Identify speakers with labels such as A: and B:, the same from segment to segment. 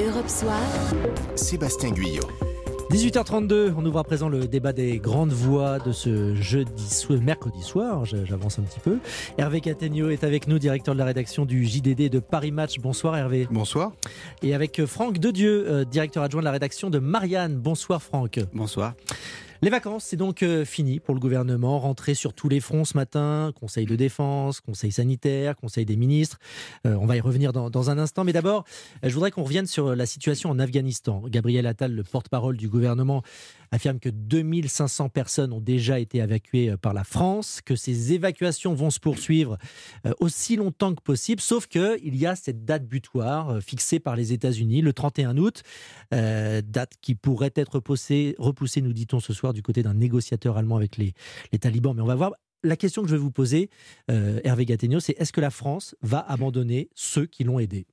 A: Europe Soir.
B: Sébastien Guyot.
C: 18h32, on ouvre à présent le débat des grandes voix de ce jeudi soir, mercredi soir, j'avance un petit peu. Hervé Categno est avec nous, directeur de la rédaction du JDD de Paris Match. Bonsoir Hervé.
D: Bonsoir.
C: Et avec Franck Dedieu, euh, directeur adjoint de la rédaction de Marianne. Bonsoir Franck.
E: Bonsoir.
C: Les vacances, c'est donc euh, fini pour le gouvernement. Rentrée sur tous les fronts ce matin. Conseil de défense, conseil sanitaire, conseil des ministres. Euh, on va y revenir dans, un instant. Mais d'abord, je voudrais qu'on revienne sur la situation en Afghanistan. Gabriel Attal, le porte-parole du gouvernement, affirme que 2500 personnes ont déjà été évacuées euh, par la France, que ces évacuations vont se poursuivre aussi longtemps que possible, sauf qu'il y a cette date butoir fixée par les États-Unis, le 31 août, date qui pourrait être repoussée nous dit-on ce soir, du côté d'un négociateur allemand avec les, talibans. Mais on va voir. La question que je vais vous poser, euh, Hervé Gattegno, c'est est-ce que la France va abandonner ceux qui l'ont aidé?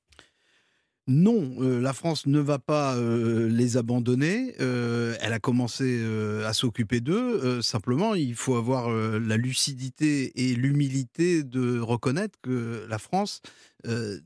D: Non, euh, la France ne va pas euh, les abandonner. Elle a commencé à s'occuper d'eux. simplement, il faut avoir la lucidité et l'humilité de reconnaître que la France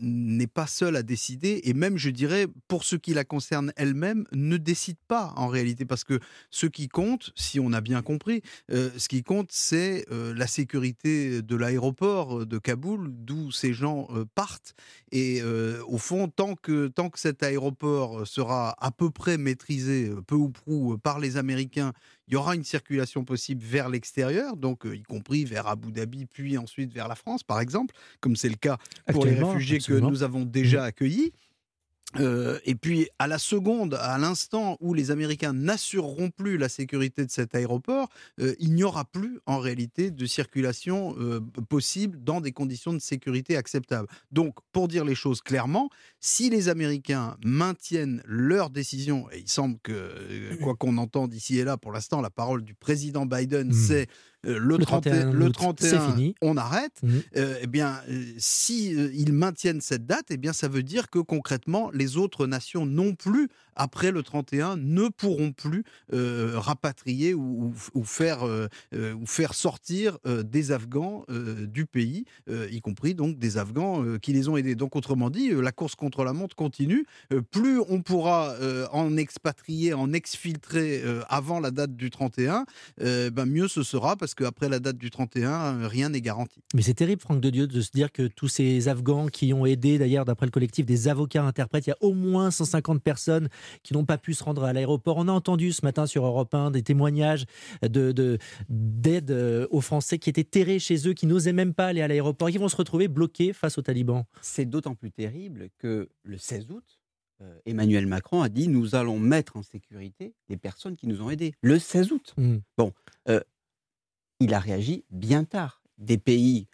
D: n'est pas seule à décider. Et même, je dirais, pour ce qui la concerne elle-même, ne décide pas en réalité. Parce que ce qui compte, si on a bien compris, ce qui compte, c'est la sécurité de l'aéroport de Kaboul, d'où ces gens partent. Et au fond, tant que tant que cet aéroport euh, sera à peu près maîtrisé, euh, peu ou prou, euh, par les Américains, il y aura une circulation possible vers l'extérieur, donc y compris vers Abu Dhabi, puis ensuite vers la France, par exemple, comme c'est le cas pour les réfugiés que nous avons déjà mmh. accueillis. Euh, et puis, à la seconde, à l'instant où les Américains n'assureront plus la sécurité de cet aéroport, euh, il n'y aura plus en réalité de circulation euh, possible dans des conditions de sécurité acceptables. Donc, pour dire les choses clairement, si les Américains maintiennent leur décision, et il semble que, quoi qu'on entende ici et là, pour l'instant, la parole du président Biden, hmm. c'est euh, le, 31, le 31 fini. on arrête. Mhm. Euh, eh bien, euh, si ils maintiennent cette date, eh bien, ça veut dire que concrètement, les autres nations non plus après le 31 ne pourront plus rapatrier ou, faire, ou faire sortir des Afghans du pays, y compris donc des Afghans qui les ont aidés. Donc autrement dit, la course contre la montre continue. plus on pourra en expatrier, en exfiltrer avant la date du 31, ben mieux ce sera parce qu'après la date du 31, rien n'est garanti.
C: Mais c'est terrible, Franck de Dieu, de se dire que tous ces Afghans qui ont aidé, d'ailleurs, d'après le collectif des avocats interprètes, il y a au moins 150 personnes qui n'ont pas pu se rendre à l'aéroport. On a entendu ce matin sur Europe 1 des témoignages de, d'aide euh, aux Français qui étaient terrés chez eux, qui n'osaient même pas aller à l'aéroport, qui vont se retrouver bloqués face aux talibans.
E: C'est d'autant plus terrible que le 16 août, euh, Emmanuel Macron a dit nous allons mettre en sécurité les personnes qui nous ont aidés. Le 16 août. Mmh. Bon, euh, il a réagi bien tard. Des pays,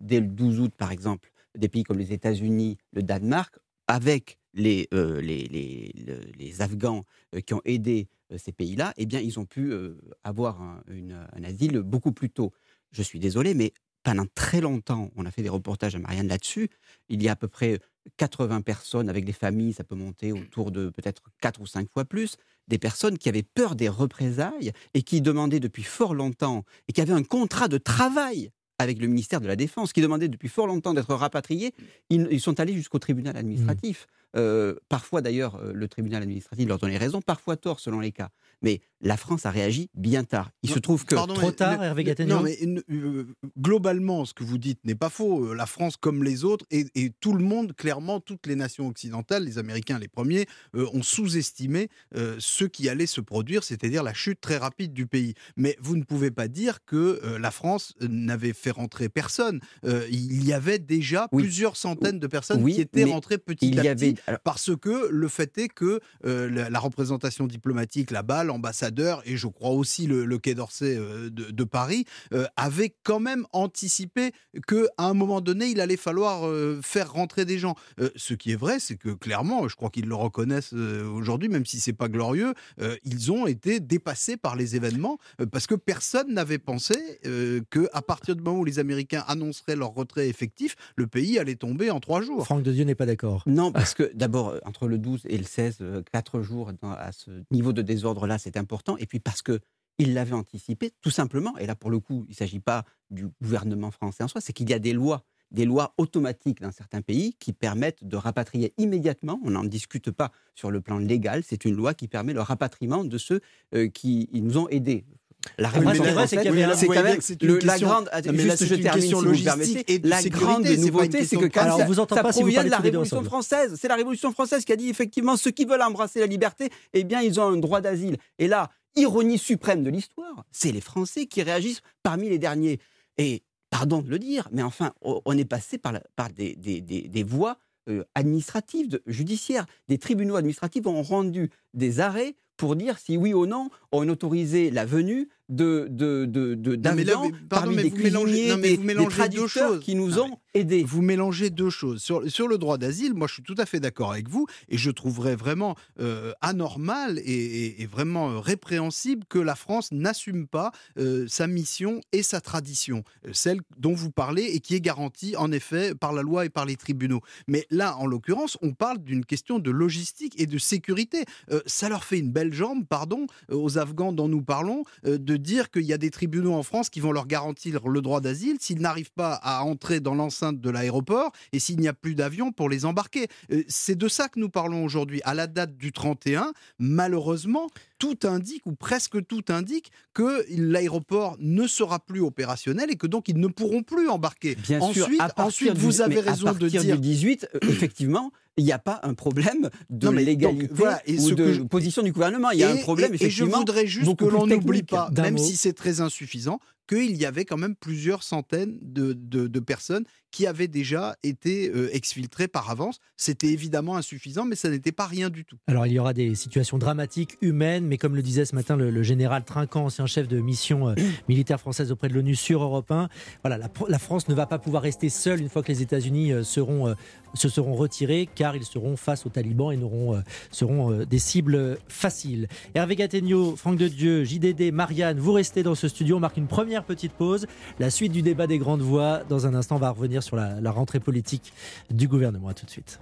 E: dès le 12 août par exemple, des pays comme les États-Unis, le Danemark, avec les, euh, les, les, les, Afghans euh, qui ont aidé euh, ces pays-là, eh bien, ils ont pu avoir un, un, asile beaucoup plus tôt. Je suis désolé, mais pendant très longtemps, on a fait des reportages à Marianne là-dessus. Il y a à peu près 80 personnes avec des familles, ça peut monter autour de peut-être 4 ou 5 fois plus, des personnes qui avaient peur des représailles et qui demandaient depuis fort longtemps, et qui avaient un contrat de travail avec le ministère de la Défense, qui demandait depuis fort longtemps d'être rapatriés, ils, sont allés jusqu'au tribunal administratif. Mmh. Euh, parfois d'ailleurs, euh, le tribunal administratif leur donnait raison, parfois tort selon les cas. Mais la France a réagi bien tard. Il se trouve que
C: trop tard, Hervé
D: Non, mais euh, globalement, ce que vous dites n'est pas faux. La France, comme les autres, et, tout le monde, clairement, toutes les nations occidentales, les Américains les premiers, ont sous-estimé ce qui allait se produire, c'est-à-dire la chute très rapide du pays. Mais vous ne pouvez pas dire que la France n'avait fait rentrer personne. il y avait déjà plusieurs centaines de personnes qui étaient rentrées petit à petit parce que le fait est que euh, la, représentation diplomatique là-bas, l'ambassadeur et je crois aussi le, Quai d'Orsay euh, de, Paris euh, avaient quand même anticipé qu'à un moment donné, il allait falloir faire rentrer des gens. ce qui est vrai, c'est que clairement, je crois qu'ils le reconnaissent aujourd'hui, même si c'est pas glorieux, ils ont été dépassés par les événements parce que personne n'avait pensé que à partir du moment où les Américains annonceraient leur retrait effectif, le pays allait tomber en trois jours.
C: Franck de Dieu n'est pas d'accord.
E: Non, parce que d'abord, euh, entre le 12 et le 16, euh, quatre jours à ce niveau de désordre-là, c'est important. Et puis parce que il l'avait anticipé, tout simplement. Et là, pour le coup, il ne s'agit pas du gouvernement français en soi, c'est qu'il y a des lois des lois automatiques dans certains pays qui permettent de rapatrier immédiatement, on n'en discute pas sur le plan légal, c'est une loi qui permet le rapatriement de ceux euh, qui nous ont aidés.
C: La révolution c'est qu'il y avait
E: c'est quand même la grande. juste, je termine si vous permettez. La grande nouveauté, c'est que quand ça, vous entend pas provient de la Révolution française. C'est la Révolution française qui a dit effectivement ceux qui veulent embrasser la liberté, eh bien, ils ont un droit d'asile. Et là, ironie suprême de l'histoire, c'est les Français qui réagissent parmi les derniers. Et pardon de le dire, mais enfin, on est passé par, par des, des, des, voies euh, administratives, judiciaires. Des tribunaux administratifs ont rendu des arrêts pour dire si oui ou non on autorisait la venue de, de, de, de parmi des cuisiniers, des, des, traducteurs qui nous ont aidés.
D: Vous mélangez deux choses. Sur, sur le droit d'asile, moi je suis tout à fait d'accord avec vous et je trouverais vraiment euh, anormal et, vraiment euh, répréhensible que la France n'assume pas euh, sa mission et sa tradition, celle dont vous parlez et qui est garantie en effet par la loi et par les tribunaux. Mais là, en l'occurrence, on parle d'une question de logistique et de sécurité. ça leur fait une belle jambe, pardon, aux Afghans dont nous parlons, de dire qu'il y a des tribunaux en France qui vont leur garantir le droit d'asile s'ils n'arrivent pas à entrer dans l'enceinte de l'aéroport et s'il n'y a plus d'avion pour les embarquer. Euh, c'est de ça que nous parlons aujourd'hui. À la date du 31, malheureusement, tout indique, ou presque tout indique, que l'aéroport ne sera plus opérationnel et que donc ils ne pourront plus embarquer.
E: Bien ensuite, sûr, ensuite vous avez raison de dire. du 18, euh, effectivement, il n'y a pas un problème de légalité ou de position du gouvernement. Il y a un problème, effectivement.
D: Et je voudrais juste que l'on n'oublie pas, même si c'est très insuffisant, qu'il y avait quand même plusieurs centaines de, de, personnes qui avaient déjà été euh, exfiltrées par avance. C'était évidemment insuffisant, mais ça n'était pas rien du tout.
C: Alors il y aura des situations dramatiques, humaines, mais comme le disait ce matin le, général Trinquant, ancien chef de mission euh, militaire française auprès de l'ONU sur Europe 1, voilà, la, la, France ne va pas pouvoir rester seule une fois que les États-Unis euh, seront, se seront retirés, car ils seront face aux talibans et n'auront, seront des cibles faciles. Hervé Gattegno, Franck de Dieu, JDD, Marianne, vous restez dans ce studio. On marque une première petite pause. La suite du débat des grandes voix. Dans un instant, on va revenir sur la, rentrée politique du gouvernement. Tout de suite.